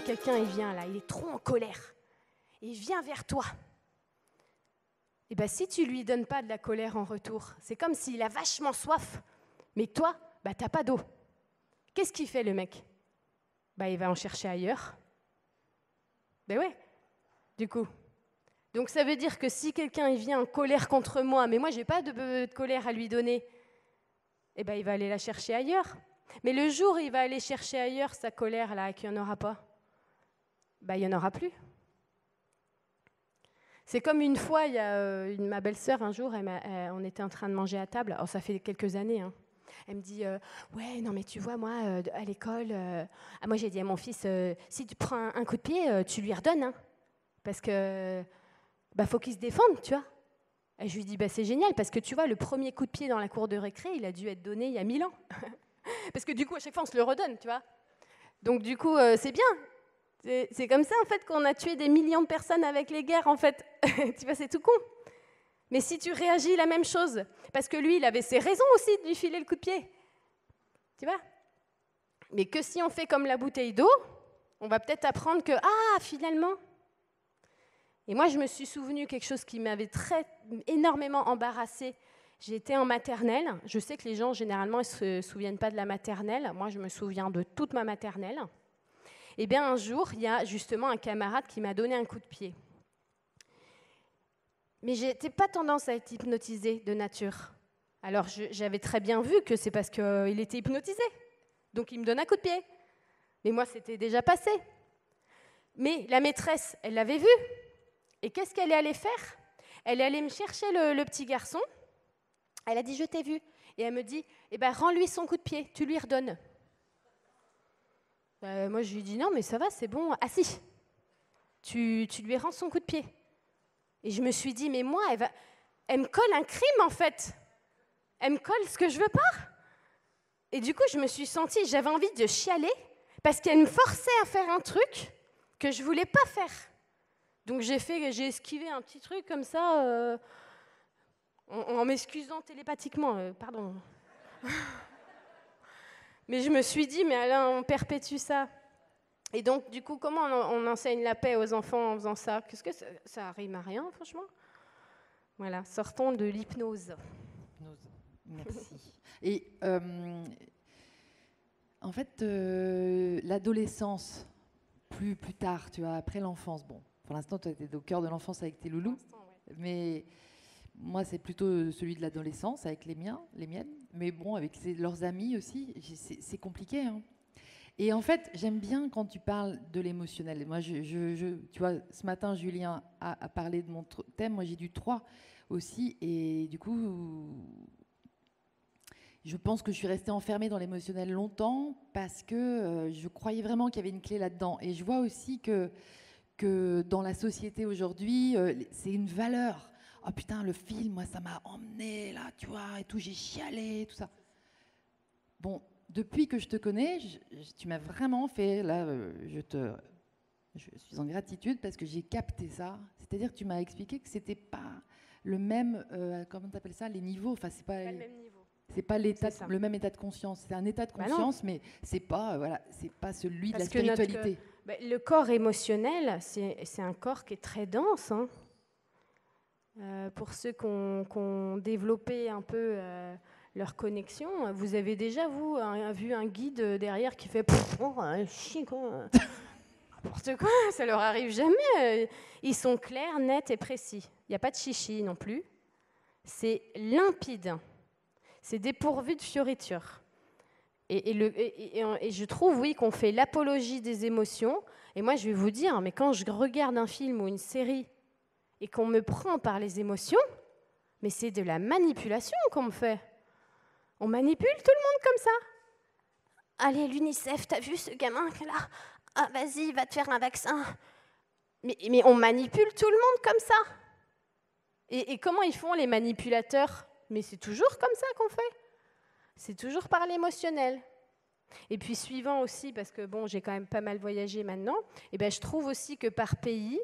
quelqu'un il vient là, il est trop en colère, il vient vers toi. Et eh bien si tu lui donnes pas de la colère en retour, c'est comme s'il a vachement soif, mais toi, bah t'as pas d'eau. Qu'est-ce qu'il fait le mec? Bah il va en chercher ailleurs. Ben ouais. Du coup. Donc ça veut dire que si quelqu'un vient en colère contre moi, mais moi j'ai pas de, colère à lui donner, eh ben il va aller la chercher ailleurs. Mais le jour où il va aller chercher ailleurs sa colère là, qu'il n'y en aura pas, bah, il n'y en aura plus. C'est comme une fois, il y a euh, ma belle-sœur, un jour, on était en train de manger à table, alors ça fait quelques années, hein. elle me dit euh, Ouais, non, mais tu vois, moi, euh, à l'école, ah, moi j'ai dit à mon fils Si tu prends un, coup de pied, tu lui redonnes, hein, parce que bah, faut qu'il se défende, tu vois. Et je lui dis bah, C'est génial, parce que tu vois, le premier coup de pied dans la cour de récré, il a dû être donné il y a mille ans. Parce que du coup, à chaque fois, on se le redonne, tu vois. Donc du coup, c'est bien. C'est comme ça, en fait, qu'on a tué des millions de personnes avec les guerres, en fait. tu vois, c'est tout con. Mais si tu réagis la même chose, parce que lui, il avait ses raisons aussi de lui filer le coup de pied. Tu vois? Mais que si on fait comme la bouteille d'eau, on va peut-être apprendre que, ah, finalement. Et moi, je me suis souvenu quelque chose qui m'avait très énormément embarrassée J'étais en maternelle. Je sais que les gens, généralement, ne se souviennent pas de la maternelle. Moi, je me souviens de toute ma maternelle. Eh bien, un jour, il y a justement un camarade qui m'a donné un coup de pied. Mais je n'étais pas tendance à être hypnotisée de nature. Alors, j'avais très bien vu que c'est parce qu'il était hypnotisé. Donc, il me donne un coup de pied. Mais moi, c'était déjà passé. Mais la maîtresse, elle l'avait vu. Et qu'est-ce qu'elle est allée faire? Elle est allée me chercher le petit garçon elle a dit, je t'ai vu. Et elle me dit, eh ben, rends-lui son coup de pied, tu lui redonnes. Ben, moi, je lui dis, non, mais ça va, c'est bon. Si, tu, tu, lui rends son coup de pied. Et je me suis dit, mais moi, elle me colle un crime, en fait. Elle me colle ce que je veux pas. Et du coup, je me suis sentie, j'avais envie de chialer, parce qu'elle me forçait à faire un truc que je voulais pas faire. Donc j'ai fait, j'ai esquivé un petit truc comme ça. Euh, en, m'excusant télépathiquement, euh, pardon. Mais je me suis dit, mais Alain, on perpétue ça. Et donc, du coup, comment on, enseigne la paix aux enfants en faisant ça? Qu'est-ce que ça, ça arrive à rien, franchement? Voilà, sortons de l'hypnose. Merci. Et euh, en fait, euh, l'adolescence, plus, plus tard, tu vois, après l'enfance, bon, pour l'instant, tu étais au cœur de l'enfance avec tes loulous, mais moi, c'est plutôt celui de l'adolescence avec les miens, les miennes. Mais bon, avec leurs amis aussi, c'est compliqué. Hein. Et en fait, j'aime bien quand tu parles de l'émotionnel. Moi, tu vois, ce matin, Julien a, parlé de mon thème. Moi, j'ai du 3 aussi. Et du coup, je pense que je suis restée enfermée dans l'émotionnel longtemps parce que euh, je croyais vraiment qu'il y avait une clé là-dedans. Et je vois aussi que, que dans la société aujourd'hui, euh, c'est une valeur oh putain, le film, moi, ça m'a emmené là, tu vois, et tout, j'ai chialé, tout ça. Bon, depuis que je te connais, tu m'as vraiment fait, là, euh, je te, je suis en gratitude parce que j'ai capté ça. C'est-à-dire que tu m'as expliqué que c'était pas le même, euh, comment t'appelles ça, les niveaux. Enfin, c'est pas, le même niveau. C'est pas l'état, le même état de conscience. C'est un état de bah conscience, mais c'est pas, euh, voilà, c'est pas celui de la spiritualité. Bah, le corps émotionnel, c'est un corps qui est très dense. Hein. Euh, pour ceux qui ont, développé un peu euh, leur connexion, vous avez déjà, vous, vu un guide derrière qui fait oh, quoi. N'importe quoi, ça leur arrive jamais. Ils sont clairs, nets et précis. Il n'y a pas de chichi non plus. C'est limpide. C'est dépourvu de fioritures. Et, je trouve, oui, qu'on fait l'apologie des émotions. Et moi, je vais vous dire, mais quand je regarde un film ou une série et qu'on me prend par les émotions, mais c'est de la manipulation qu'on me fait. On manipule tout le monde comme ça. Allez, l'UNICEF, t'as vu ce gamin là Ah, vas-y, va te faire un vaccin. Mais, mais, on manipule tout le monde comme ça. Et, et comment ils font les manipulateurs? Mais c'est toujours comme ça qu'on fait. C'est toujours par l'émotionnel. Et puis suivant aussi, parce que bon, j'ai quand même pas mal voyagé maintenant, et eh ben, je trouve aussi que par pays,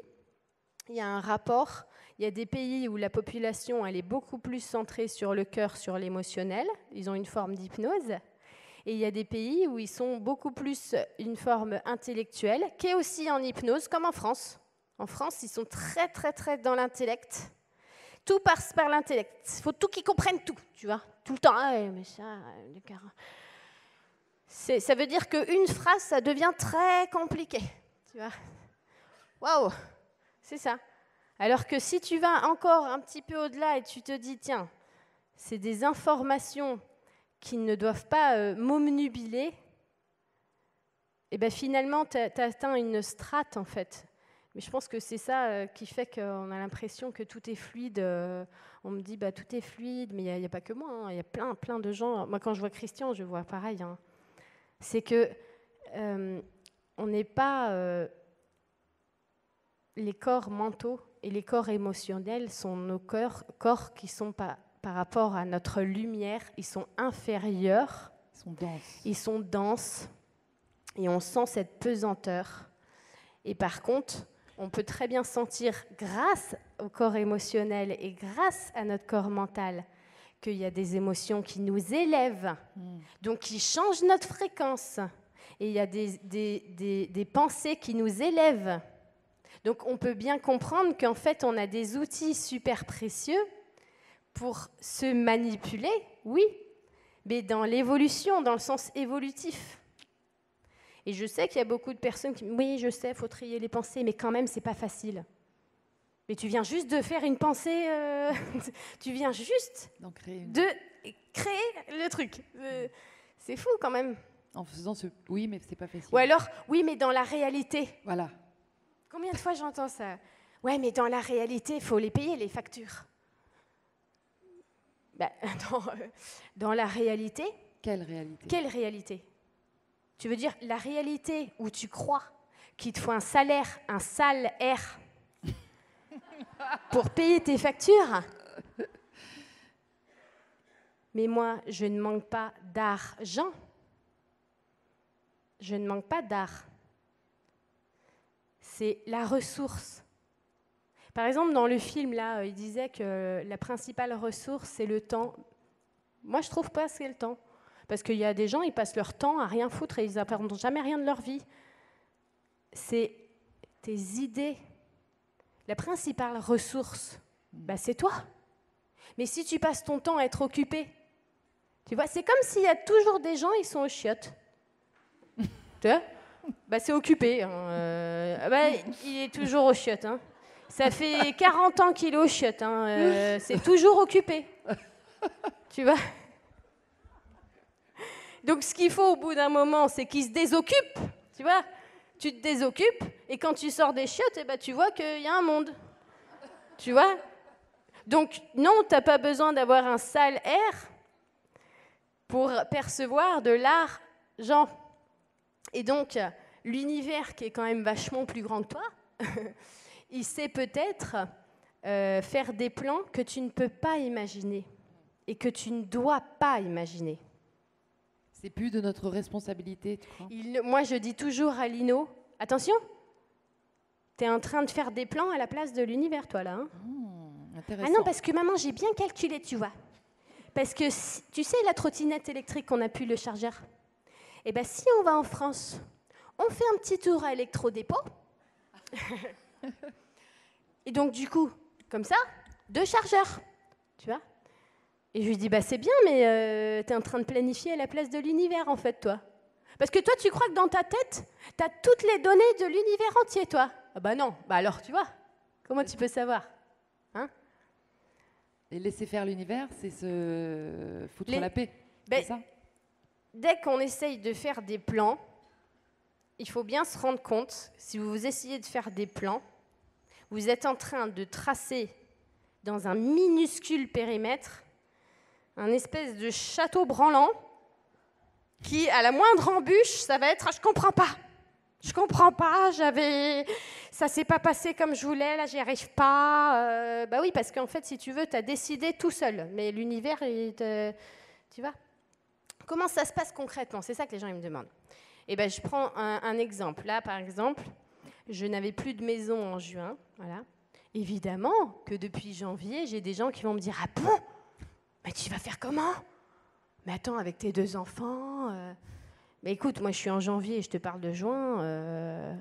il y a un rapport. Il y a des pays où la population elle est beaucoup plus centrée sur le cœur, sur l'émotionnel. Ils ont une forme d'hypnose. Et il y a des pays où ils sont beaucoup plus une forme intellectuelle, qui est aussi en hypnose, comme en France. En France, ils sont très, très, très dans l'intellect. Tout passe par l'intellect. Il faut tout qu'ils comprennent tout, tu vois. Tout le temps. Ah, mais ça, ça veut dire qu'une phrase, ça devient très compliqué. Tu vois Waouh C'est ça. Alors que si tu vas encore un petit peu au-delà et tu te dis, tiens, c'est des informations qui ne doivent pas euh, m'omnubiler, et bien finalement, tu as, atteint une strate, en fait. Mais je pense que c'est ça euh, qui fait qu'on a l'impression que tout est fluide. Euh, on me dit, bah, tout est fluide, mais il n'y a, pas que moi. Hein. Il y a plein, plein de gens. Moi, quand je vois Christian, je vois pareil. Hein. C'est que on n'est pas... les corps mentaux et les corps émotionnels sont nos corps, corps qui sont par rapport à notre lumière, ils sont inférieurs. Ils sont denses. Ils sont denses. Et on sent cette pesanteur. Et par contre, on peut très bien sentir, grâce au corps émotionnel et grâce à notre corps mental, qu'il y a des émotions qui nous élèvent, hmm. donc qui changent notre fréquence. Et il y a des, des, des pensées qui nous élèvent. Donc on peut bien comprendre qu'en fait, on a des outils super précieux pour se manipuler, oui, mais dans l'évolution, dans le sens évolutif. Et je sais qu'il y a beaucoup de personnes qui oui, je sais, il faut trier les pensées, mais quand même, c'est pas facile. Mais tu viens juste de faire une pensée, euh, tu viens juste de créer le truc. Euh, c'est fou quand même. En faisant ce oui, mais c'est pas facile. Ou alors oui, mais dans la réalité. Voilà. Combien de fois j'entends ça? Ouais, mais dans la réalité, il faut les payer les factures. Bah, euh, dans, la réalité? Quelle réalité? Quelle réalité? Tu veux dire la réalité où tu crois qu'il te faut un salaire, un sale R pour payer tes factures? Mais moi, je ne manque pas d'argent. Je ne manque pas d'art. C'est la ressource. Par exemple, dans le film, là, il disait que la principale ressource, c'est le temps. Moi, je trouve pas que c'est le temps. Parce qu'il y a des gens, ils passent leur temps à rien foutre et ils n'apprennent jamais rien de leur vie. C'est tes idées. La principale ressource, bah, c'est toi. Mais si tu passes ton temps à être occupé, tu vois, c'est comme s'il y a toujours des gens, ils sont aux chiottes. tu vois? Bah, C'est occupé. Hein, euh, bah, il est toujours aux chiottes. Hein. Ça fait 40 ans qu'il est au chiottes. Hein, euh, c'est toujours occupé. Tu vois? Donc, ce qu'il faut au bout d'un moment, c'est qu'il se désoccupe. Tu vois? Tu te désoccupes et quand tu sors des chiottes, eh ben, tu vois qu'il y a un monde. Tu vois? Donc, non, tu n'as pas besoin d'avoir un sale air pour percevoir de l'argent. Et donc, l'univers qui est quand même vachement plus grand que toi, il sait peut-être euh, faire des plans que tu ne peux pas imaginer et que tu ne dois pas imaginer. C'est plus de notre responsabilité, tu crois? Moi, je dis toujours à Lino, attention, tu es en train de faire des plans à la place de l'univers, toi, là. Hein hmm, ah non, parce que maman, j'ai bien calculé, tu vois. Parce que, tu sais, la trottinette électrique qu'on a pu le chargeur? Eh bien, si on va en France, on fait un petit tour à électrodépôt. Et donc, du coup, comme ça, deux chargeurs. Tu vois Et je lui dis, bah c'est bien, mais euh, tu es en train de planifier à la place de l'univers, en fait, toi. Parce que toi, tu crois que dans ta tête, tu as toutes les données de l'univers entier, toi. Ah bah non, bah alors, tu vois, comment tu peux savoir hein? Et laisser faire l'univers, c'est se foutre la paix. Ben, ça? Dès qu'on essaye de faire des plans, il faut bien se rendre compte, si vous essayez de faire des plans, vous êtes en train de tracer dans un minuscule périmètre un espèce de château branlant qui, à la moindre embûche, ça va être ah, je comprends pas. Je comprends pas, j'avais. Ça s'est pas passé comme je voulais, là, j'y arrive pas. Euh, bah oui, parce qu'en fait, si tu veux, tu as décidé tout seul. Mais l'univers, tu vois Comment ça se passe concrètement? C'est ça que les gens ils me demandent. Eh ben, je prends un, exemple. Là, par exemple, je n'avais plus de maison en juin. Voilà. Évidemment que depuis janvier, j'ai des gens qui vont me dire Ah bon? Mais tu vas faire comment? Mais attends, avec tes deux enfants. euh, Mais écoute, moi je suis en janvier et je te parle de juin. euh.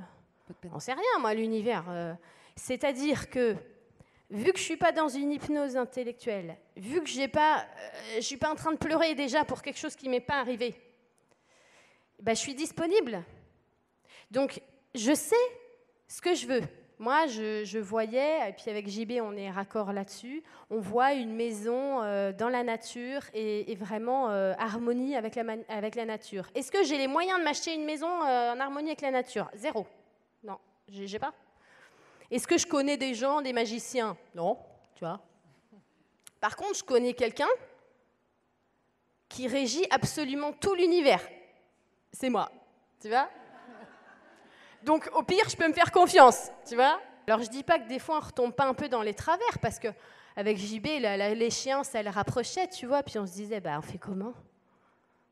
On sait rien, moi, l'univers. euh. C'est-à-dire que, vu que je suis pas dans une hypnose intellectuelle, vu que j'ai pas, euh, je suis pas en train de pleurer déjà pour quelque chose qui m'est pas arrivé, ben, je suis disponible. Donc, je sais ce que je veux. Moi, je, voyais, et puis avec JB, on est raccord là-dessus, on voit une maison euh, dans la nature et, vraiment euh, harmonie avec la, avec la nature. Est-ce que j'ai les moyens de m'acheter une maison en harmonie avec la nature? Zéro. Non, j'ai pas. Est-ce que je connais des gens, des magiciens? Non, tu vois. Par contre, je connais quelqu'un qui régit absolument tout l'univers. C'est moi, tu vois. Donc, au pire, je peux me faire confiance, tu vois. Alors, je dis pas que des fois, on retombe pas un peu dans les travers, parce que avec JB, l'échéance, elle rapprochait, tu vois, puis on se disait, bah, on fait comment?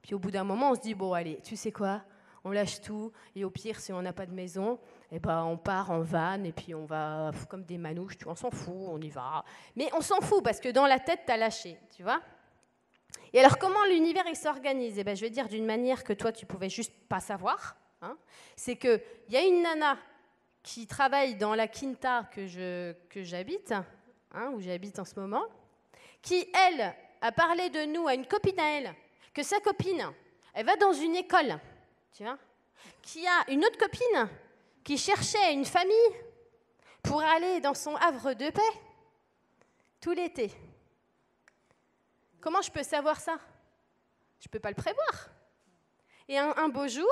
Puis au bout d'un moment, on se dit, bon, allez, tu sais quoi? On lâche tout, et au pire, si on n'a pas de maison, eh ben, on part en van, et puis on va comme des manouches, tu on s'en fout, on y va. Mais on s'en fout, parce que dans la tête, tu as lâché, tu vois Et alors, comment l'univers, s'organise? Eh ben, Je vais dire d'une manière que toi, tu pouvais juste pas savoir. hein. C'est qu'il y a une nana qui travaille dans la quinta que que j'habite, hein, où j'habite en ce moment, qui, elle, a parlé de nous à une copine à elle, que sa copine, elle va dans une école, tu vois, qui a une autre copine qui cherchait une famille pour aller dans son havre de paix tout l'été. Comment je peux savoir ça? Je ne peux pas le prévoir. Et un, beau jour,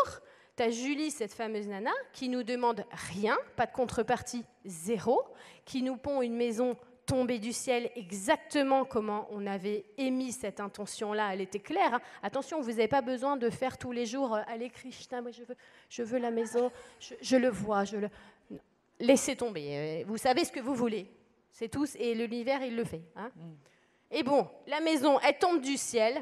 tu as Julie, cette fameuse nana, qui nous demande rien, pas de contrepartie, zéro, qui nous pond une maison tombée du ciel exactement comment on avait émis cette intention-là. Elle était claire. hein. Attention, vous n'avez pas besoin de faire tous les jours euh, Allez, Krishna, moi je veux, je veux la maison, je, je le vois, je le. Non. Laissez tomber. euh, Vous savez ce que vous voulez. C'est tous. Et l'univers, il le fait. hein. Et bon, la maison, elle tombe du ciel.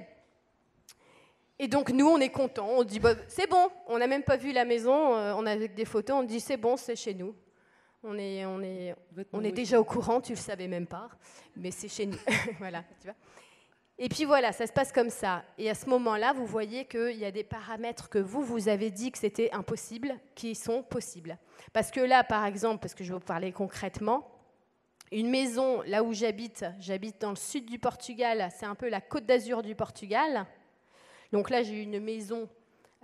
Et donc nous, on est contents. On dit, bah, c'est bon. On n'a même pas vu la maison. euh, on a avec des photos. On dit, c'est bon, c'est chez nous. On est, on est, on est déjà au courant. Tu le savais même pas, mais c'est chez nous. voilà, tu vois. Et puis voilà, ça se passe comme ça. Et à ce moment-là, vous voyez qu'il y a des paramètres que vous, vous avez dit que c'était impossible, qui sont possibles. Parce que là, par exemple, parce que je vais vous parler concrètement, une maison, là où j'habite, j'habite dans le sud du Portugal, c'est un peu la côte d'Azur du Portugal. Donc là, j'ai une maison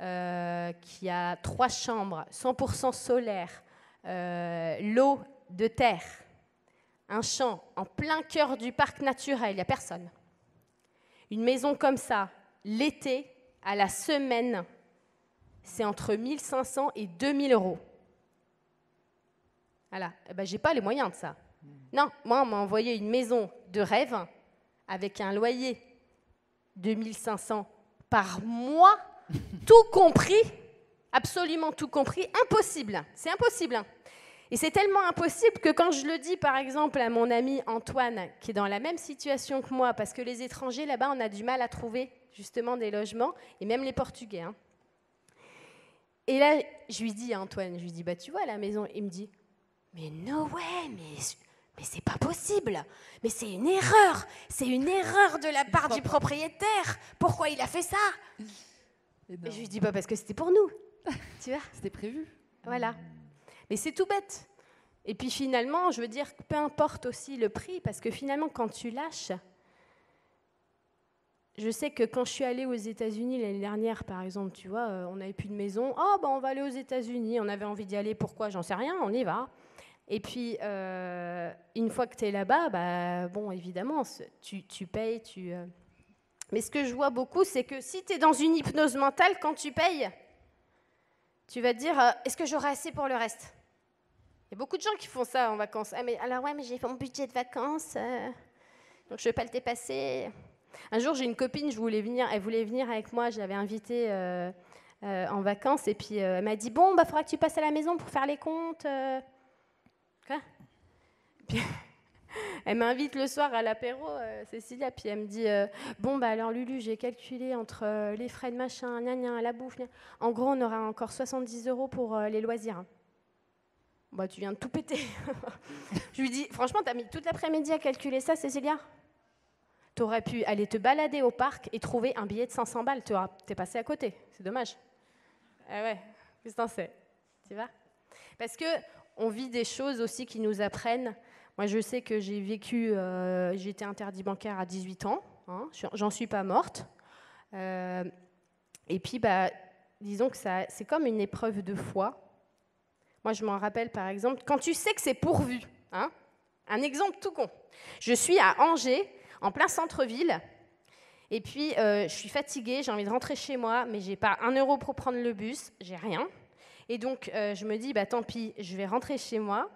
euh, qui a trois chambres, 100% solaire, euh, l'eau de terre, un champ en plein cœur du parc naturel, il n'y a personne. Une maison comme ça, l'été, à la semaine, c'est entre 1500 et 2000 euros. Voilà, eh ben, j'ai pas les moyens de ça. Non, moi, on m'a envoyé une maison de rêve avec un loyer de 1500 par mois, tout compris, absolument tout compris, impossible. C'est impossible. Et c'est tellement impossible que quand je le dis, par exemple, à mon ami Antoine, qui est dans la même situation que moi, parce que les étrangers, là-bas, on a du mal à trouver justement des logements, et même les Portugais. hein. Et là, je lui dis à Antoine, je lui dis, bah tu vois la maison, il me dit, mais no way, mais, mais c'est pas possible, mais c'est une erreur, c'est une erreur de la part du propriétaire, pourquoi il a fait ça? Et je lui dis, bah parce que c'était pour nous, tu vois? C'était prévu. voilà. Mais c'est tout bête. Et puis finalement, je veux dire, peu importe aussi le prix, parce que finalement, quand tu lâches, je sais que quand je suis allée aux États-Unis l'année dernière, par exemple, tu vois, euh, on n'avait plus de maison. Oh, ben on va aller aux États-Unis. On avait envie d'y aller. Pourquoi? J'en sais rien. On y va. Et puis, euh, une fois que tu es là-bas, bah, bon, évidemment, tu, tu payes. Tu, euh. Mais ce que je vois beaucoup, c'est que si tu es dans une hypnose mentale, quand tu payes, tu vas te dire euh, est-ce que j'aurai assez pour le reste? Il y a beaucoup de gens qui font ça en vacances. Ah, mais alors, ouais, mais j'ai mon budget de vacances, euh, donc je ne vais pas le dépasser. Un jour, j'ai une copine, je voulais venir, elle voulait venir avec moi, je l'avais invitée euh, en vacances, et puis elle m'a dit Bon, il bah, faudra que tu passes à la maison pour faire les comptes. Quoi? Elle m'invite le soir à l'apéro, euh, Cécilia, puis elle me dit euh, Bon, bah alors Lulu, j'ai calculé entre euh, les frais de machin, gna gna, la bouffe. gna. En gros, on aura encore 70 euros pour les loisirs. Bah, tu viens de tout péter. je lui dis Franchement, t'as mis toute l'après-midi à calculer ça, Cécilia? Tu aurais pu aller te balader au parc et trouver un billet de 500 balles. Tu es passé à côté. C'est dommage. Ah ouais, qu'est-ce que t'en sais? Tu vois? Parce que on vit des choses aussi qui nous apprennent. Moi, je sais que j'ai vécu, euh, j'ai été interdit bancaire à 18 ans. Hein, J'en suis pas morte. Euh, et puis, bah, disons que c'est comme une épreuve de foi. Moi, je m'en rappelle par exemple, quand tu sais que c'est pourvu, hein, un exemple tout con. Je suis à Angers, en plein centre-ville, et puis euh, je suis fatiguée, j'ai envie de rentrer chez moi, mais j'ai pas un euro pour prendre le bus, j'ai rien. Et donc euh, je me dis, bah tant pis, je vais rentrer chez moi.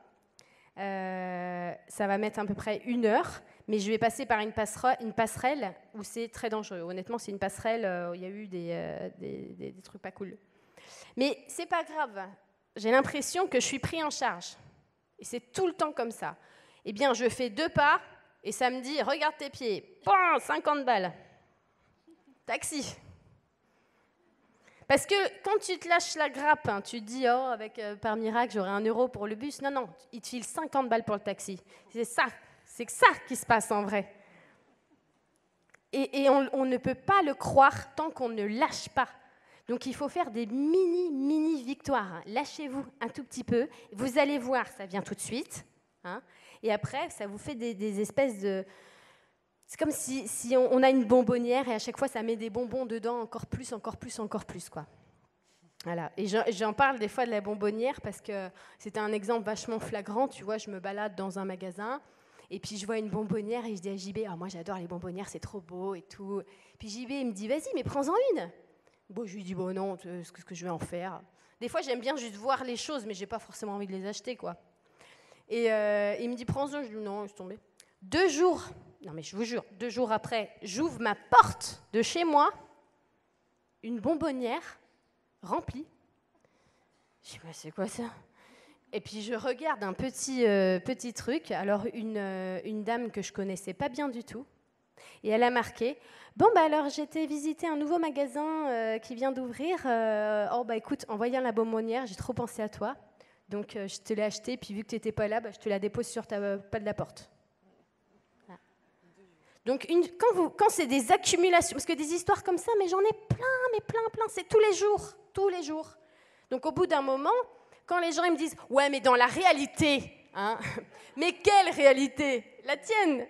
Euh, ça va mettre à peu près une heure, mais je vais passer par une, passerelle où c'est très dangereux. Honnêtement, c'est une passerelle où il y a eu des, des, des trucs pas cool. Mais c'est pas grave. J'ai l'impression que je suis pris en charge. Et c'est tout le temps comme ça. Eh bien, je fais deux pas et ça me dit Regarde tes pieds. 50 balles. Taxi. Parce que quand tu te lâches la grappe, hein, tu te dis, oh, avec, euh, par miracle, j'aurai un euro pour le bus. Non, non, il te file 50 balles pour le taxi. C'est ça, c'est ça qui se passe en vrai. Et, on, ne peut pas le croire tant qu'on ne lâche pas. Donc il faut faire des mini, mini victoires. Lâchez-vous un tout petit peu. Vous allez voir, ça vient tout de suite. Hein. Et après, ça vous fait des, espèces de... C'est comme si, on, a une bonbonnière et à chaque fois, ça met des bonbons dedans, encore plus, encore plus, encore plus. quoi. Voilà. Et j'en parle des fois de la bonbonnière parce que c'était un exemple vachement flagrant. Tu vois, je me balade dans un magasin et puis je vois une bonbonnière et je dis à JB, ah, moi j'adore les bonbonnières, c'est trop beau et tout. Puis JB, il me dit, vas-y, mais prends-en une. Bon, je lui dis, bon non, ce que je vais en faire Des fois, j'aime bien juste voir les choses, mais j'ai pas forcément envie de les acheter, quoi. Et euh, il me dit, prends-en. Je lui dis, non, je suis tombée. Deux jours, non mais je vous jure, deux jours après, j'ouvre ma porte de chez moi, une bonbonnière remplie. Je dis, c'est quoi ça? Et puis je regarde un petit, euh, petit truc. Alors, une, euh, une dame que je connaissais pas bien du tout, et elle a marqué Bon, bah alors j'étais visiter un nouveau magasin qui vient d'ouvrir. oh, bah écoute, en voyant la bonbonnière, j'ai trop pensé à toi. Donc euh, je te l'ai acheté, puis vu que tu n'étais pas là, bah, je te la dépose sur ta euh, pas de la porte. Donc quand, c'est des accumulations, parce que des histoires comme ça, mais j'en ai plein, mais plein, plein, c'est tous les jours, tous les jours. Donc au bout d'un moment, quand les gens me disent, ouais, mais dans la réalité, hein, mais quelle réalité? La tienne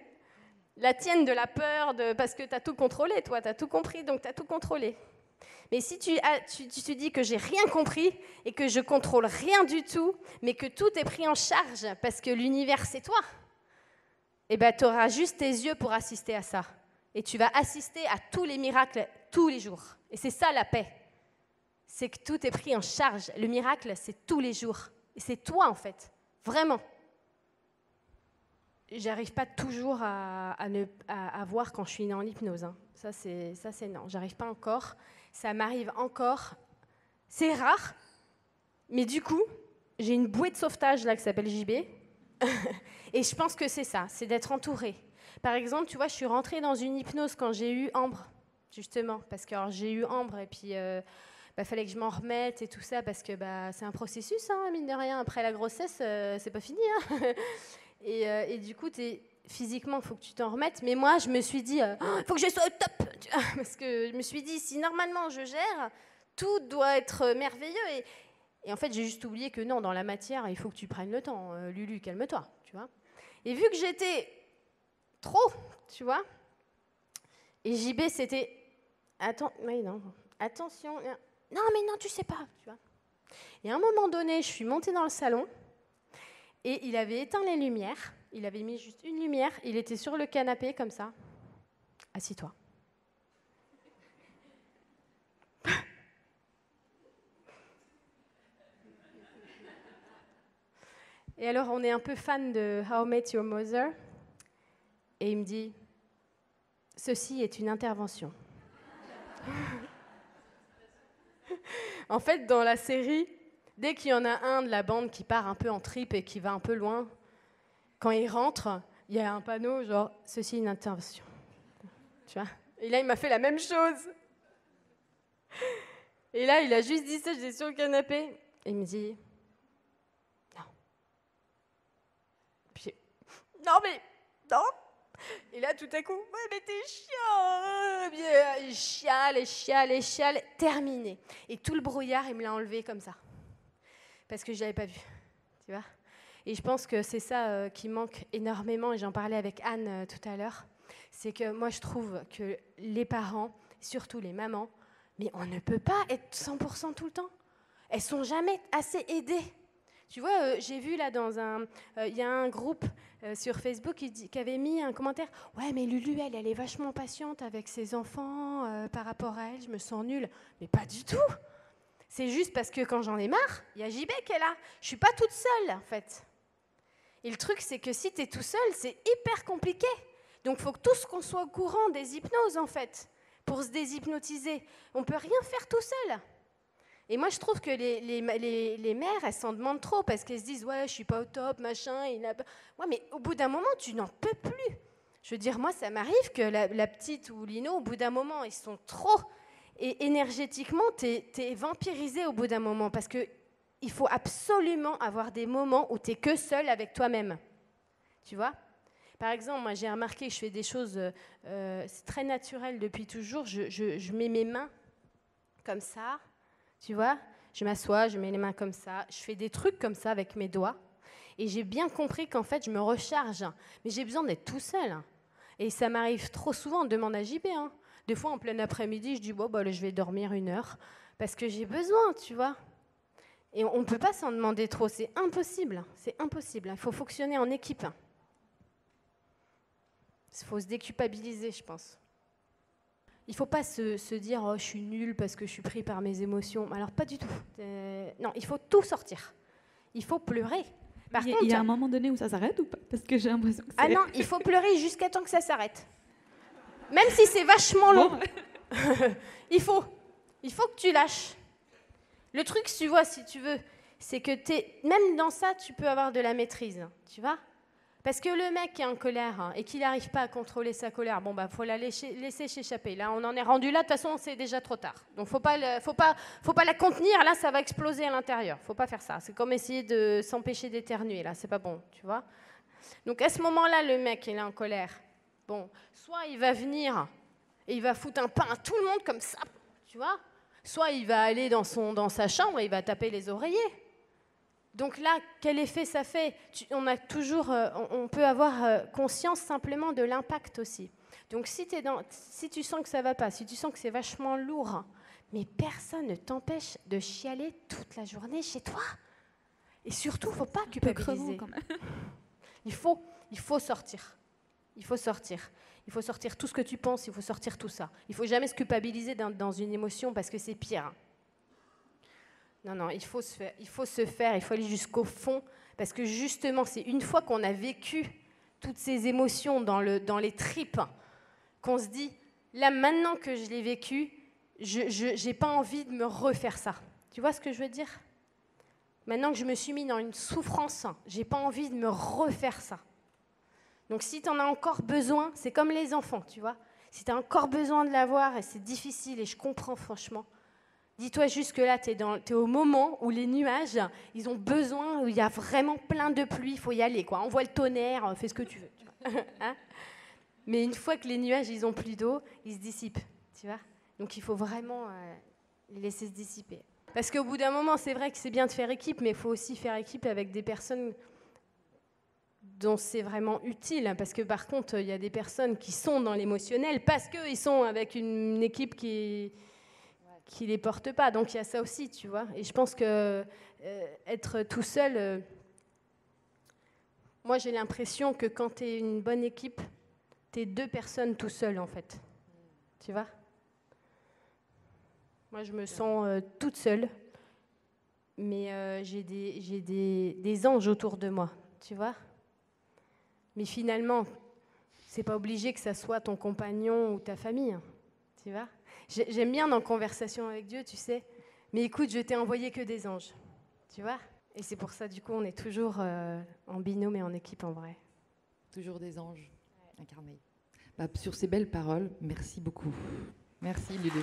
La tienne de la peur, de, parce que tu as tout contrôlé, toi, tu as tout compris, donc tu as tout contrôlé. Mais si tu, te dis que j'ai rien compris et que je contrôle rien du tout, mais que tout est pris en charge parce que l'univers c'est toi, eh ben, tu auras juste tes yeux pour assister à ça. Et tu vas assister à tous les miracles tous les jours. Et c'est ça la paix. C'est que tout est pris en charge. Le miracle, c'est tous les jours. Et c'est toi en fait. Vraiment. J'arrive pas toujours à, voir quand je suis en hypnose. Hein. Ça, c'est non. J'arrive pas encore ça m'arrive encore. C'est rare, mais du coup, j'ai une bouée de sauvetage là qui s'appelle JB. et je pense que c'est ça, c'est d'être entouré. Par exemple, tu vois, je suis rentrée dans une hypnose quand j'ai eu Ambre, justement, parce que j'ai eu Ambre et puis euh, bah, fallait que je m'en remette et tout ça, parce que bah, c'est un processus, hein, mine de rien. Après la grossesse, euh, c'est pas fini. Hein. et, euh, et, du coup, es physiquement, il faut que tu t'en remettes. Mais moi, je me suis dit, il euh, oh, faut que je sois au top. Parce que je me suis dit, si normalement je gère, tout doit être merveilleux. Et, et en fait, j'ai juste oublié que non, dans la matière, il faut que tu prennes le temps. Euh, Lulu, calme-toi, tu vois. Et vu que j'étais trop, tu vois, et JB, c'était, attention, non, mais non, tu sais pas, tu vois. Et à un moment donné, je suis montée dans le salon et il avait éteint les lumières. Il avait mis juste une lumière. Il était sur le canapé comme ça. Assis-toi. Et alors, on est un peu fan de How I Met Your Mother. Et il me dit Ceci est une intervention. en fait, dans la série, dès qu'il y en a un de la bande qui part un peu en trip et qui va un peu loin, quand il rentre, il y a un panneau genre ceci est une intervention. Tu vois? Et là, il m'a fait la même chose. Et là, il a juste dit ça, j'étais sur le canapé. Et il me dit Non. Mais non, Et là, tout à coup, ouais, mais t'es chiant Bien, Chiale, chiale, chiale, terminé. Et tout le brouillard, il me l'a enlevé comme ça. Parce que je l'avais pas vu. Tu vois Et je pense que c'est ça euh, qui manque énormément, et j'en parlais avec Anne euh, tout à l'heure. C'est que moi, je trouve que les parents, surtout les mamans, mais on ne peut pas être 100% tout le temps. Elles sont jamais assez aidées. Tu vois, euh, j'ai vu là dans un. Il y a un groupe euh, sur Facebook qui, avait mis un commentaire Ouais, mais Lulu, elle, elle est vachement patiente avec ses enfants euh, par rapport à elle, je me sens nulle. Mais pas du tout C'est juste parce que quand j'en ai marre, il y a JB qui est là. Je suis pas toute seule, en fait. Et le truc, c'est que si tu es tout seul, c'est hyper compliqué. Donc, il faut que tous qu'on soit au courant des hypnoses, en fait, pour se déshypnotiser. On peut rien faire tout seul. Et moi, je trouve que les, les, les, mères, elles s'en demandent trop parce qu'elles se disent Ouais, je suis pas au top, machin. Il ouais, mais au bout d'un moment, tu n'en peux plus. Je veux dire, moi, ça m'arrive que la, petite ou Lino, au bout d'un moment, ils sont trop. Et énergétiquement, tu es, vampirisé au bout d'un moment parce qu'il faut absolument avoir des moments où tu es que seul avec toi-même. Tu vois? Par exemple, moi, j'ai remarqué que je fais des choses, euh, c'est très naturel depuis toujours. Je, je mets mes mains comme ça tu vois Je m'assois, je mets les mains comme ça, je fais des trucs comme ça avec mes doigts. Et j'ai bien compris qu'en fait, je me recharge. Mais j'ai besoin d'être tout seul. Et ça m'arrive trop souvent, on demande à JB. Des fois, en plein après-midi, je dis, bon, bah, je vais dormir une heure. Parce que j'ai besoin, tu vois. Et on ne peut pas s'en demander trop. C'est impossible. C'est impossible. Il faut fonctionner en équipe. Il faut se déculpabiliser, je pense. Il ne faut pas se, dire oh, je suis nul parce que je suis pris par mes émotions. Alors pas du tout. Euh, non, il faut tout sortir. Il faut pleurer. Par il, contre, y a un moment donné où ça s'arrête ou pas? Parce que j'ai l'impression que Ah non, il faut pleurer jusqu'à temps que ça s'arrête. Même si c'est vachement long. il faut. Il faut que tu lâches. Le truc, tu vois, si tu veux, c'est que es, même dans ça, tu peux avoir de la maîtrise. Tu vois? Parce que le mec qui est en colère hein, et qu'il n'arrive pas à contrôler sa colère, bon, bah, faut la laisser, s'échapper. Là, on en est rendu là, de toute façon, c'est déjà trop tard. Donc, faut pas, faut pas, faut pas la contenir, là, ça va exploser à l'intérieur. Faut pas faire ça. C'est comme essayer de s'empêcher d'éternuer, là, c'est pas bon, tu vois. Donc, à ce moment-là, le mec, il est en colère. Bon, soit il va venir et il va foutre un pain à tout le monde comme ça, tu vois. Soit il va aller dans, son, dans sa chambre et il va taper les oreillers. Donc là, quel effet ça fait On a toujours, euh, on peut avoir euh, conscience simplement de l'impact aussi. Donc si, es dans, si tu sens que ça va pas, si tu sens que c'est vachement lourd, mais personne ne t'empêche de chialer toute la journée chez toi. Et surtout, faut pas culpabiliser. Quand même. Il faut, il faut sortir. Il faut sortir. Il faut sortir tout ce que tu penses. Il faut sortir tout ça. Il faut jamais se culpabiliser dans, dans une émotion parce que c'est pire. Non, non, il faut se faire, il faut, aller jusqu'au fond, parce que justement, c'est une fois qu'on a vécu toutes ces émotions dans les tripes, qu'on se dit, là, maintenant que je l'ai vécu, je n'ai pas envie de me refaire ça. Tu vois ce que je veux dire? Maintenant que je me suis mis dans une souffrance, j'ai pas envie de me refaire ça. Donc si tu en as encore besoin, c'est comme les enfants, tu vois. Si tu as encore besoin de l'avoir, et c'est difficile, et je comprends franchement, Dis-toi juste que là, tu es, au moment où les nuages, ils ont besoin, où il y a vraiment plein de pluie, il faut y aller. Quoi. Envoie le tonnerre, euh, fais ce que tu veux. Hein? Mais une fois que les nuages, ils ont plus d'eau, ils se dissipent. Tu vois? Donc il faut vraiment euh, les laisser se dissiper. Parce qu'au bout d'un moment, c'est vrai que c'est bien de faire équipe, mais il faut aussi faire équipe avec des personnes dont c'est vraiment utile. Parce que par contre, il y a des personnes qui sont dans l'émotionnel parce qu'ils sont avec une équipe qui qui les portent pas. Donc il y a ça aussi, tu vois. Et je pense que euh, être tout seul, euh, moi j'ai l'impression que quand tu es une bonne équipe, tu es deux personnes tout seul en fait. Tu vois? Moi je me sens euh, toute seule, mais j'ai des, des, des anges autour de moi, tu vois? Mais finalement, c'est pas obligé que ça soit ton compagnon ou ta famille, tu vois? J'aime bien dans Conversation avec Dieu, tu sais. Mais écoute, je t'ai envoyé que des anges. Tu vois? Et c'est pour ça, du coup, on est toujours euh, en binôme et en équipe en vrai. Toujours des anges incarnés. Bah, sur ces belles paroles, merci beaucoup. Merci, Lulu.